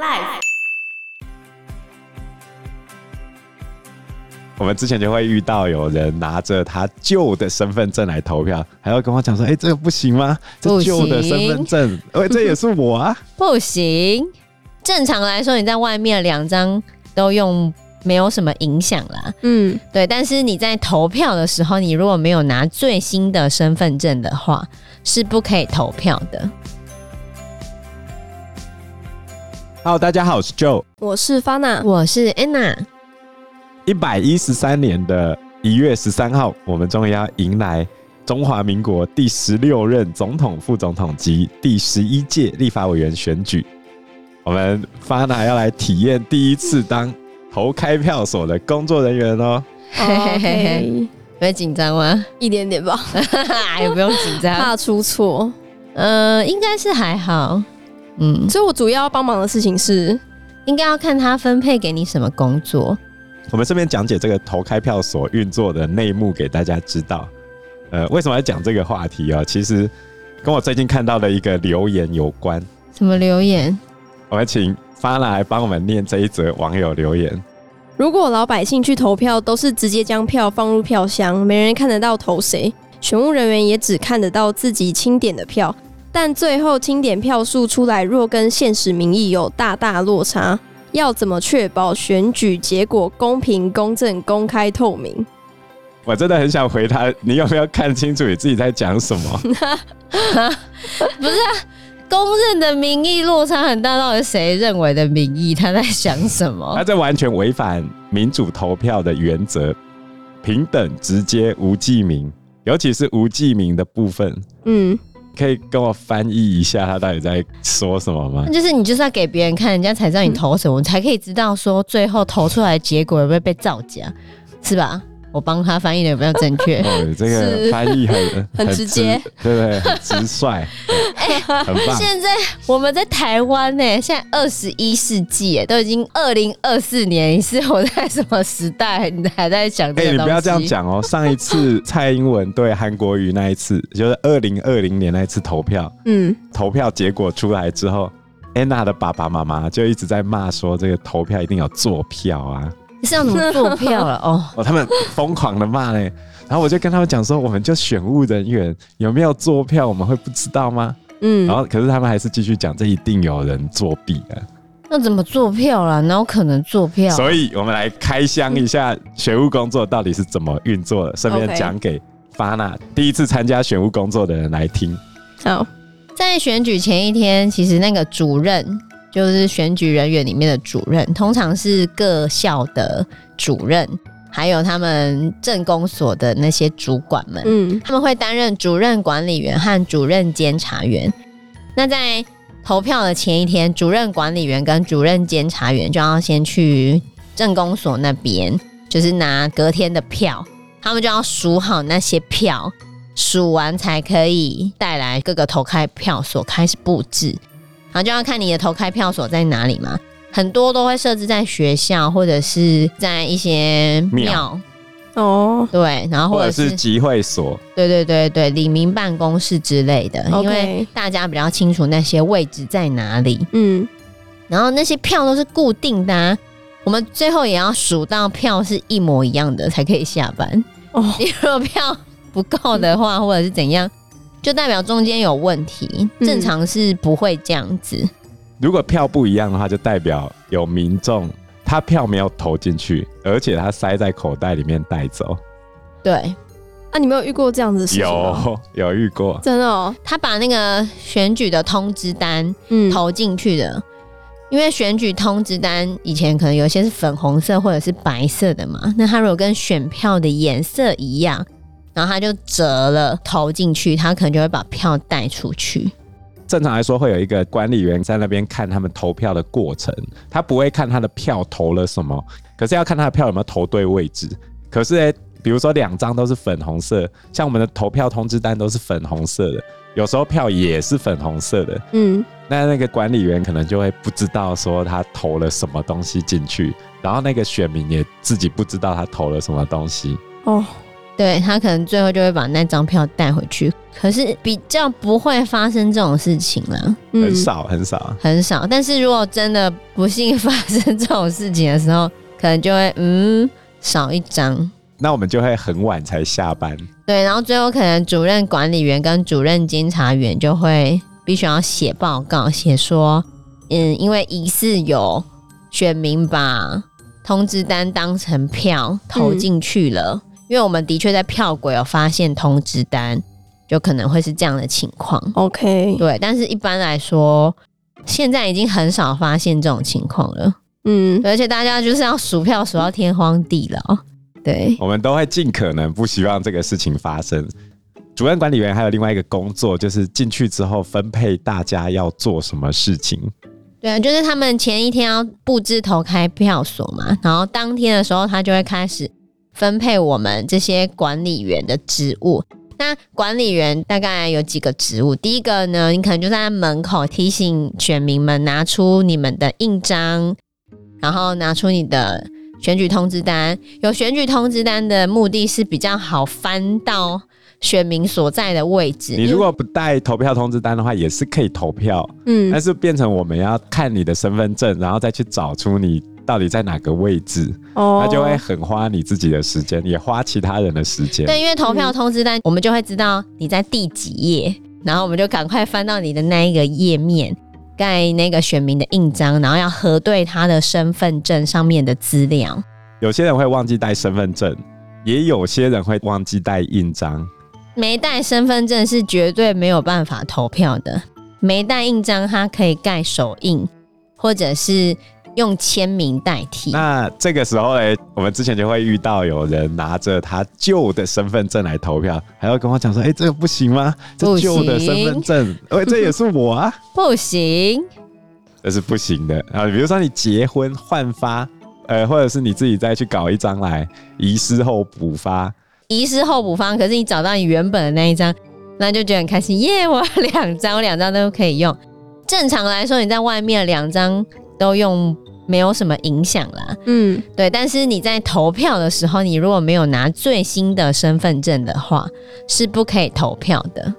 Life。我们之前就会遇到有人拿着他旧的身份证来投票，还要跟我讲说：“哎、欸，这个不行吗？这旧的身份证，哎、欸，这也是我啊，不行。”正常来说，你在外面两张都用，没有什么影响啦。嗯，对。但是你在投票的时候，你如果没有拿最新的身份证的话，是不可以投票的。Hello，大家好，我是 Joe，我是 Fana，我是 Anna。一百一十三年的一月十三号，我们终于要迎来中华民国第十六任总统、副总统及第十一届立法委员选举。我们 Fana 要来体验第一次当投开票所的工作人员哦。嘿嘿嘿，会紧张吗？一点点吧，也 不用紧张，怕出错。呃，应该是还好。嗯，所以我主要要帮忙的事情是，应该要看他分配给你什么工作。我们顺便讲解这个投开票所运作的内幕给大家知道。呃，为什么要讲这个话题啊？其实跟我最近看到的一个留言有关。什么留言？我们请 Fana 来帮我们念这一则网友留言。如果老百姓去投票都是直接将票放入票箱，没人看得到投谁，选务人员也只看得到自己清点的票，但最后清点票数出来若跟现实民意有大大落差，要怎么确保选举结果公平、公正、公开、透明？我真的很想回他，你有没有看清楚你自己在讲什么？不是啊。公认的民意落差很大，到底谁认为的民意？他在想什么？他这完全违反民主投票的原则，平等、直接、无记名，尤其是无记名的部分。嗯，可以跟我翻译一下他到底在说什么吗？就是你就是要给别人看，人家才知道你投什么，嗯、才可以知道说最后投出来的结果有没有被造假，是吧？我帮他翻译的有没有正确？哦，这个翻译很 很直接，对不对？很直率，哎，很棒。现在我们在台湾呢，现在二十一世纪，都已经二零二四年，你是活在什么时代？你还在讲？哎，你不要这样讲哦。上一次蔡英文对韩国瑜那一次，就是二零二零年那一次投票，嗯，投票结果出来之后，安娜的爸爸妈妈就一直在骂说，这个投票一定要做票啊。是要怎么做票了 哦？哦，他们疯狂的骂嘞，然后我就跟他们讲说，我们就选务人员有没有做票，我们会不知道吗？嗯，然后可是他们还是继续讲，这一定有人作弊啊。那怎么做票啦？哪有可能做票？所以我们来开箱一下选务工作到底是怎么运作的，顺便讲给 Fana 第一次参加选务工作的人来听。好，在选举前一天，其实那个主任。就是选举人员里面的主任，通常是各校的主任，还有他们政工所的那些主管们，嗯，他们会担任主任管理员和主任监察员。那在投票的前一天，主任管理员跟主任监察员就要先去政工所那边，就是拿隔天的票，他们就要数好那些票，数完才可以带来各个投开票所开始布置。然后就要看你的投开票所在哪里嘛，很多都会设置在学校或者是在一些庙。哦，对，然后或者是，集会所，对对对对，李明办公室之类的因为大家比较清楚那些位置在哪里。嗯，然后那些票都是固定的啊，我们最后也要数到票是一模一样的才可以下班。哦。你 如果票不够的话，或者是怎样？就代表中间有问题，正常是不会这样子。嗯、如果票不一样的话，就代表有民众他票没有投进去，而且他塞在口袋里面带走。对，啊，你没有遇过这样子的事情？有，有遇过。真的哦，他把那个选举的通知单嗯投进去的，嗯、因为选举通知单以前可能有些是粉红色或者是白色的嘛，那他如果跟选票的颜色一样。然后他就折了投进去，他可能就会把票带出去。正常来说，会有一个管理员在那边看他们投票的过程，他不会看他的票投了什么，可是要看他的票有没有投对位置。可是诶，比如说两张都是粉红色，像我们的投票通知单都是粉红色的，有时候票也是粉红色的。嗯，那那个管理员可能就会不知道说他投了什么东西进去，然后那个选民也自己不知道他投了什么东西。哦。对，他可能最后就会把那张票带回去。可是比较不会发生这种事情了，嗯，很少很少很少。但是如果真的不幸发生这种事情的时候，可能就会嗯少一张。那我们就会很晚才下班。对，然后最后可能主任管理员跟主任监察员就会必须要写报告，写说，嗯，因为疑似有选民把通知单当成票投进去了，嗯，因为我们的确在票轨有发现通知单，就可能会是这样的情况。OK，对，但是一般来说，现在已经很少发现这种情况了。嗯，而且大家就是要数票数到天荒地老。对，我们都会尽可能不希望这个事情发生。主任管理员还有另外一个工作，就是进去之后分配大家要做什么事情。对啊，就是他们前一天要布置投开票所嘛，然后当天的时候，他就会开始分配我们这些管理员的职务。那管理员大概有几个职务？第一个呢，你可能就在门口提醒选民们拿出你们的印章，然后拿出你的。选举通知单，有选举通知单的目的是比较好翻到选民所在的位置。你如果不带投票通知单的话，也是可以投票。嗯，但是变成我们要看你的身份证，然后再去找出你到底在哪个位置。哦，那就会很花你自己的时间，也花其他人的时间。对，因为投票通知单，我们就会知道你在第几页，然后我们就赶快翻到你的那一个页面。盖那个选民的印章，然后要核对他的身份证上面的资料。有些人会忘记带身份证，也有些人会忘记带印章。没带身份证是绝对没有办法投票的。没带印章，他可以盖手印，或者是。用签名代替。那这个时候呢，我们之前就会遇到有人拿着他旧的身份证来投票，还要跟我讲说：“哎、欸，这个不行吗？这旧的身份证，哎，这也是我啊，不行，这是不行的啊。比如说你结婚换发，呃，或者是你自己再去搞一张来遗失后补发，遗失后补发，可是你找到你原本的那一张，那就觉得很开心，耶！我两张，我两张都可以用。正常来说，你在外面两张。都用没有什么影响啦，嗯，对。但是你在投票的时候，你如果没有拿最新的身份证的话，是不可以投票的。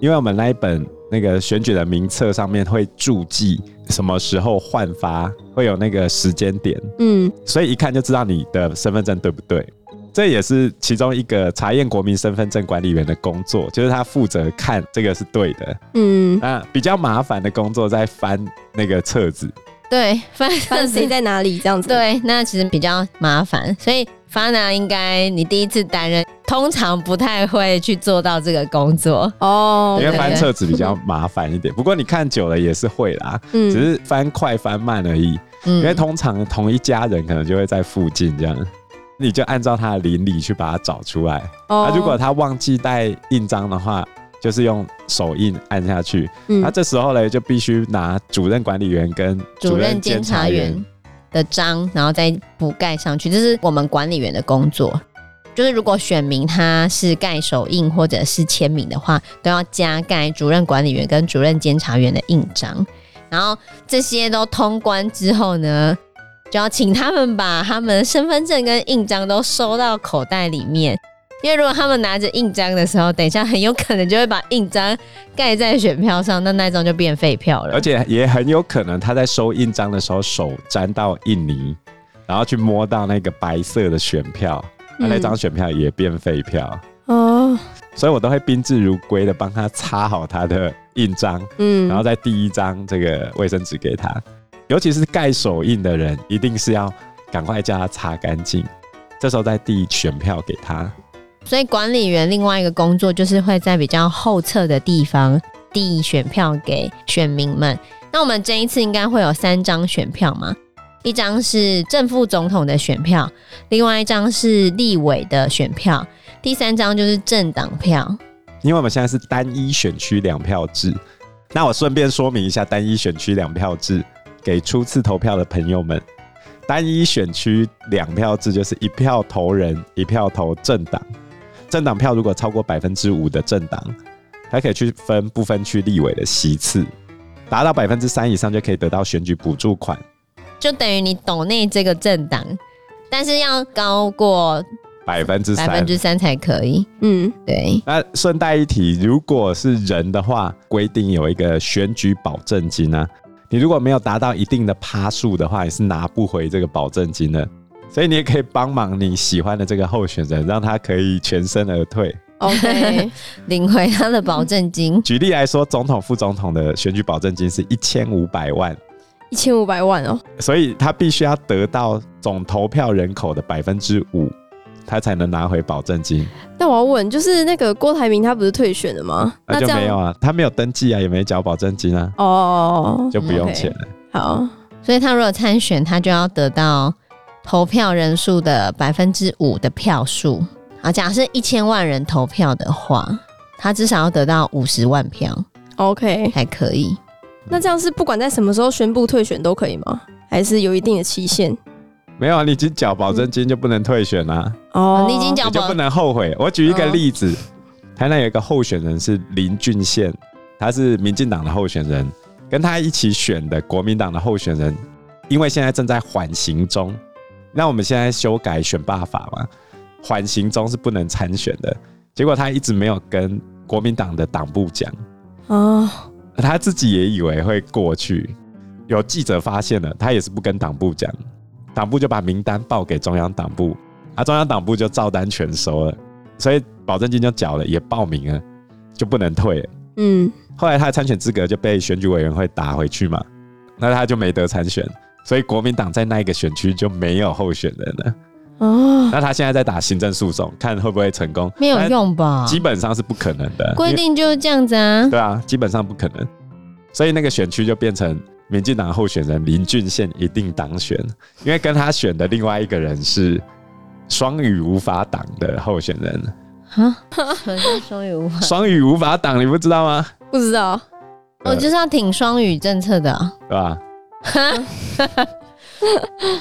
因为我们那一本那个选举的名册上面会注记什么时候换发，会有那个时间点，嗯，所以一看就知道你的身份证对不对。这也是其中一个查验国民身份证管理员的工作，就是他负责看这个是对的，嗯，啊，比较麻烦的工作在翻那个册子。对，翻翻谁在哪里这样子？对，那其实比较麻烦，所以 Fana 应该你第一次担任，通常不太会去做到这个工作哦。因为翻册子比较麻烦一点，不过你看久了也是会啦，嗯，只是翻快翻慢而已。嗯，因为通常同一家人可能就会在附近这样，你就按照他的邻里去把它找出来。哦，啊，如果他忘记带印章的话。就是用手印按下去，那、嗯那、这时候呢，就必须拿主任管理员跟主任监察员的章，然后再补盖上去。这是我们管理员的工作。就是如果选民他是盖手印或者是签名的话，都要加盖主任管理员跟主任监察员的印章。然后这些都通关之后呢，就要请他们把他们的身份证跟印章都收到口袋里面。因为如果他们拿着印章的时候，等一下很有可能就会把印章盖在选票上，那那张就变废票了。而且也很有可能他在收印章的时候手沾到印泥，然后去摸到那个白色的选票，那那张选票也变废票。哦、嗯，所以我都会宾至如归的帮他擦好他的印章，嗯，然后再递一张这个卫生纸给他。尤其是盖手印的人，一定是要赶快叫他擦干净，这时候再递选票给他。所以管理员另外一个工作就是会在比较后侧的地方递选票给选民们。那我们这一次应该会有三张选票嘛？一张是正副总统的选票，另外一张是立委的选票，第三张就是政党票。因为我们现在是单一选区两票制，那我顺便说明一下单一选区两票制给初次投票的朋友们。单一选区两票制就是一票投人，一票投政党。政党票如果超过百分之五的政党，还可以去分不分区立委的席次，达到百分之三以上就可以得到选举补助款，就等于你抖内这个政党，但是要高过百分之三，百分之三才可以。嗯，对。那顺带一提，如果是人的话，规定有一个选举保证金啊，你如果没有达到一定的趴数的话，你是拿不回这个保证金的。所以你也可以帮忙你喜欢的这个候选人，让他可以全身而退。OK，领回他的保证金。举例来说，总统、副总统的选举保证金是一千五百万，一千五百万哦。所以他必须要得到总投票人口的百分之五，他才能拿回保证金。那我要问，就是那个郭台铭他不是退选了吗？那就没有啊，他没有登记啊，也没缴保证金啊，哦，就不用钱了。Okay, 好，所以他如果参选，他就要得到投票人数的百分之五的票数。啊，假设一千万人投票的话，他至少要得到五十万票，OK，还可以。那这样是不管在什么时候宣布退选都可以吗？还是有一定的期限？没有啊，你已经缴保证金就不能退选啊。哦，你已经缴，你就不能后悔。我举一个例子，台南有一个候选人是林俊宪，他是民进党的候选人，跟他一起选的国民党的候选人，因为现在正在缓刑中，那我们现在修改选罢法嘛。缓刑中是不能参选的，结果他一直没有跟国民党的党部讲，哦，他自己也以为会过去，有记者发现了，他也是不跟党部讲，党部就把名单报给中央党部，啊，中央党部就照单全收了，所以保证金就缴了，也报名了，就不能退了。嗯，后来他的参选资格就被选举委员会打回去嘛，那他就没得参选，所以国民党在那一个选区就没有候选人了。哦，那他现在在打行政诉讼，看会不会成功？没有用吧？基本上是不可能的，规定就是这样子啊。对啊，基本上不可能，所以那个选区就变成民进党候选人林俊宪一定当选，因为跟他选的另外一个人是双语无法党的候选人。啊？双语无法？双语无法党，你不知道吗？不知道，我就是要挺双语政策的，啊，对吧？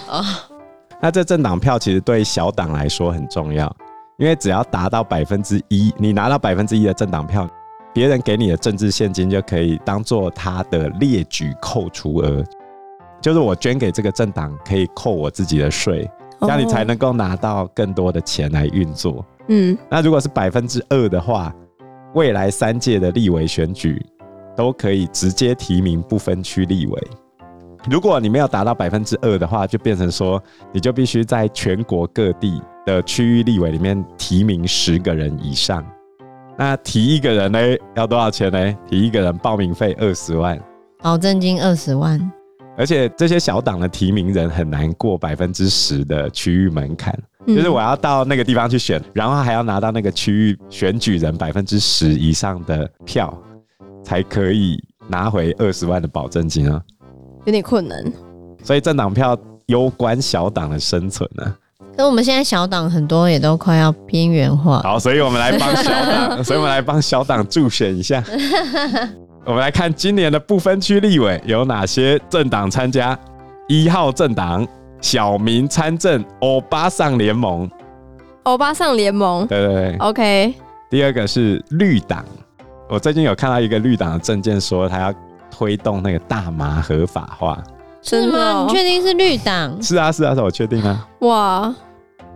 哦。那这政党票其实对小党来说很重要，因为只要达到百分之一，你拿到百分之一的政党票，别人给你的政治现金就可以当做他的列举扣除额，就是我捐给这个政党可以扣我自己的税，这样你才能够拿到更多的钱来运作。嗯，那如果是百分之二的话，未来三届的立委选举都可以直接提名不分区立委。如果你没有达到百分之二的话，就变成说，你就必须在全国各地的区域立委里面提名十个人以上。那提一个人呢，要多少钱呢？提一个人报名费二十万，保证金二十万。而且这些小党的提名人很难过百分之十的区域门槛，就是我要到那个地方去选，然后还要拿到那个区域选举人百分之十以上的票，才可以拿回二十万的保证金啊。有点困难，所以政党票攸关小党的生存呢、啊。可我们现在小党很多也都快要边缘化。好，所以我们来帮小党，所以我们来帮小党助选一下。我们来看今年的不分区立委有哪些政党参加。一号政党小民参政欧巴桑联盟，欧巴桑联盟，对对对，OK。第二个是绿党，我最近有看到一个绿党的政见说他要。推动那个大麻合法化，是吗？你确定是绿党？是啊，是啊，是我确定啊。哇，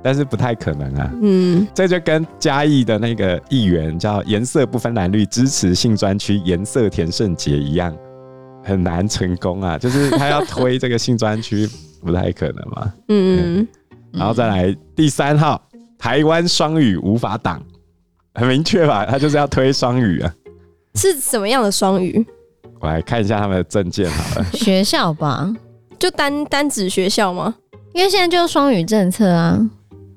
但是不太可能啊。嗯，这就跟嘉义的那个议员叫颜色不分蓝绿支持性专区颜色田胜杰一样，很难成功啊。就是他要推这个性专区，不太可能嘛。嗯，嗯，然后再来第三号，台湾双语无法党，很明确吧？他就是要推双语啊。是什么样的双语？我来看一下他们的证件好了。学校吧，就单单指学校吗？因为现在就是双语政策啊。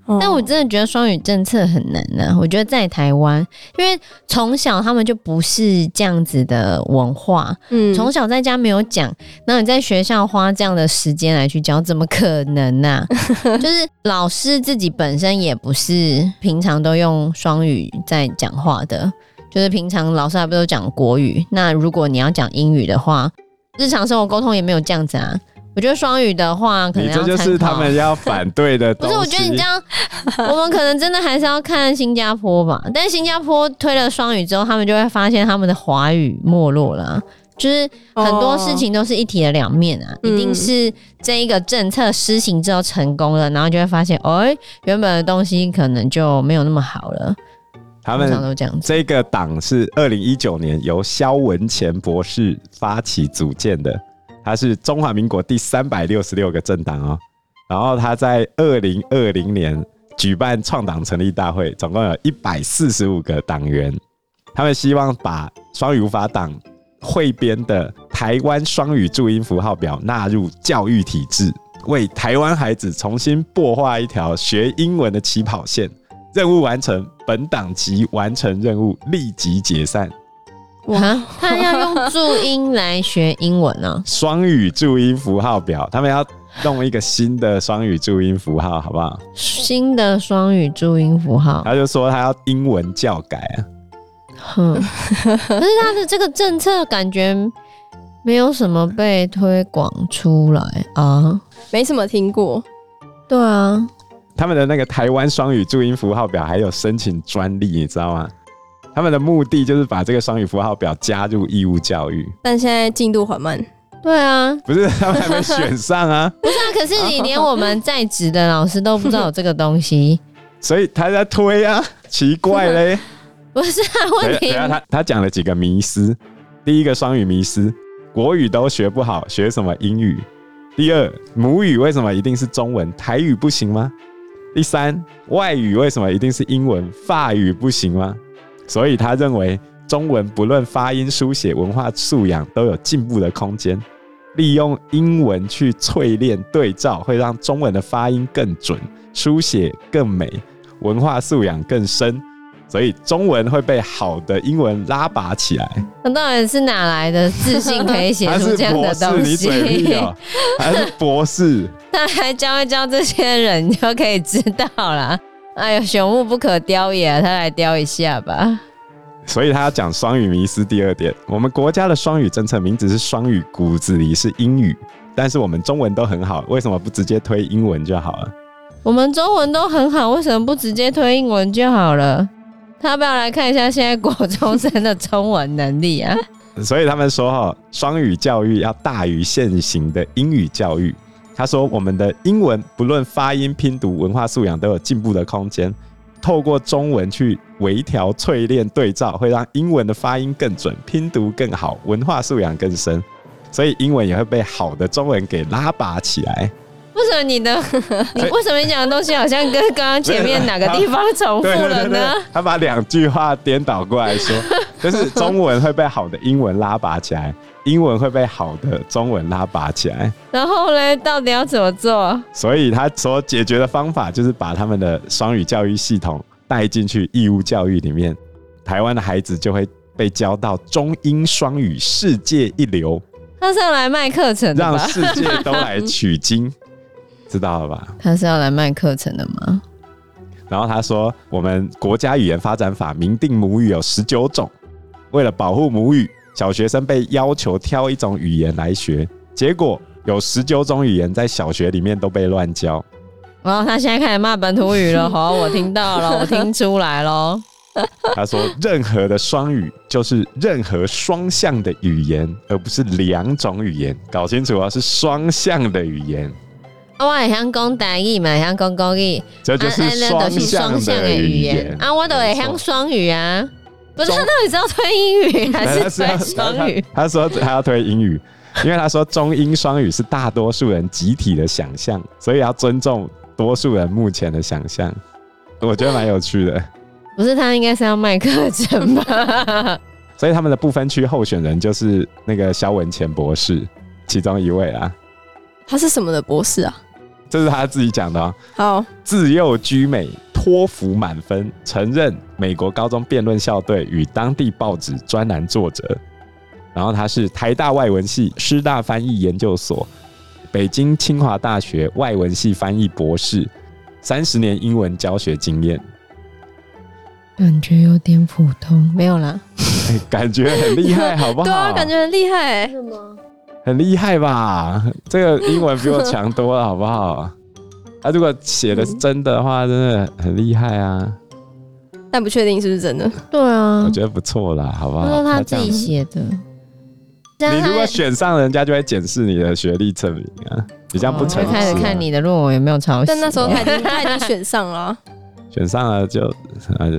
哦、但我真的觉得双语政策很难呢、啊。我觉得在台湾，因为从小他们就不是这样子的文化，嗯，从小在家没有讲，那你在学校花这样的时间来去教，怎么可能呢、啊？就是老师自己本身也不是平常都用双语在讲话的。就是平常老师还不都讲国语，那如果你要讲英语的话，日常生活沟通也没有这样子啊。我觉得双语的话，可能要参考。这就是他们要反对的。不是，我觉得你这样，我们可能真的还是要看新加坡吧。但新加坡推了双语之后，他们就会发现他们的华语没落了，就是很多事情都是一体的两面啊，哦、一定是这一个政策施行之后成功了，然后就会发现，哦、欸，原本的东西可能就没有那么好了。他们都这样。这个党是二零一九年由肖文乾博士发起组建的，他是中华民国第三百六十六个政党哦。然后他在二零二零年举办创党成立大会，总共有一百四十五个党员。他们希望把双语无法党汇编的台湾双语注音符号表纳入教育体制，为台湾孩子重新擘画一条学英文的起跑线。任务完成，本党即完成任务，立即解散。哇，他要用注音来学英文呢？双语注音符号表，他们要弄一个新的双语注音符号，好不好？新的双语注音符号，他就说他要英文教改啊。哼，可是他的这个政策感觉没有什么被推广出来啊，没什么听过。对啊。他们的那个台湾双语注音符号表还有申请专利，你知道吗？他们的目的就是把这个双语符号表加入义务教育，但现在进度缓慢。对啊，不是他们还没选上啊？不是啊，可是你连我们在职的老师都不知道有这个东西，所以他在推啊，奇怪嘞。不是啊，问题。他他讲了几个迷思，第一个双语迷思，国语都学不好，学什么英语？第二，母语为什么一定是中文？台语不行吗？第三，外语为什么一定是英文？法语不行吗？所以他认为中文不论发音、书写、文化素养都有进步的空间。利用英文去淬炼对照，会让中文的发音更准，书写更美，文化素养更深。所以中文会被好的英文拉拔起来。那到底是哪来的自信可以写出这样的东西？他是博士，你嘴屁喔，还是博士？他来教一教这些人，你就可以知道了。哎呦，朽木不可雕也，他来雕一下吧。所以他要讲双语迷思第二点。我们国家的双语政策名字是双语，骨子里是英语，但是我们中文都很好，为什么不直接推英文就好了？我们中文都很好，为什么不直接推英文就好了？要不要来看一下现在国中生的中文能力啊？所以他们说哈，双语教育要大于现行的英语教育。他说我们的英文不论发音、拼读、文化素养都有进步的空间。透过中文去微调、淬炼、对照，会让英文的发音更准、拼读更好、文化素养更深。所以英文也会被好的中文给拉拔起来。为什么你的 你为什么你讲的东西好像跟刚刚前面哪个地方重复了呢？他把两句话颠倒过来说，就是中文会被好的英文拉拔起来，英文会被好的中文拉拔起来。然后呢，到底要怎么做？所以他所解决的方法就是把他们的双语教育系统带进去义务教育里面，台湾的孩子就会被教到中英双语世界一流。他是要来卖课程的，让世界都来取经。知道了吧？他是要来卖课程的吗？然后他说，我们国家语言发展法明定母语有十九种，为了保护母语，小学生被要求挑一种语言来学，结果有十九种语言在小学里面都被乱教。然后，他现在开始骂本土语了，好，我听到了，我听出来了。他说，任何的双语就是任何双向的语言，而不是两种语言，搞清楚啊，是双向的语言。我也想讲台语嘛，想讲国语，这就是双向的语言啊！我都会想双语啊，不是他到底是要推英语还是 推双语？他说他要推英语，因为他说中英双语是大多数人集体的想象，所以要尊重多数人目前的想象。我觉得蛮有趣的。不是他应该是要卖课程吧？所以他们的不分区候选人就是那个肖文干博士其中一位啊。他是什么的博士啊？这是他自己讲的啊。好，自幼居美，托福满分，曾任美国高中辩论校队与当地报纸专栏作者。然后他是台大外文系师大翻译研究所、北京清华大学外文系翻译博士，三十年英文教学经验。感觉有点普通，没有啦。感觉很厉害，好不好？对啊，感觉很厉害，是吗？很厉害吧？这个英文比我强多了，好不好？他如果写的是真的话，真的很厉害啊！但不确定是不是真的。对啊，我觉得不错啦，好不好？他说他自己写的，你如果选上，人家就会检视你的学历证明啊，比较不诚实、开始看你的论文有没有抄袭。但那时候他已经他已经选上了、啊，选上了就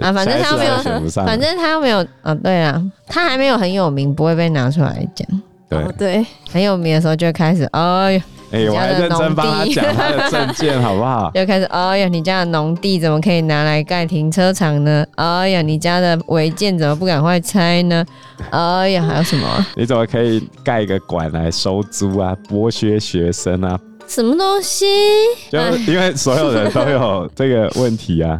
啊，反正他又没有，反正他又没有啊，对啊，他还没有很有名，不会被拿出来讲。对、哦、对，很有名的时候就开始，哎呦。哎、欸，我还认真帮他讲他的证件，好不好？就开始，哎呀，你家的农地怎么可以拿来盖停车场呢？哎呀，你家的违建怎么不赶快拆呢？哎呀，还有什么？你怎么可以盖一个馆来收租啊？剥削学生啊？什么东西？就因为所有人都有这个问题啊。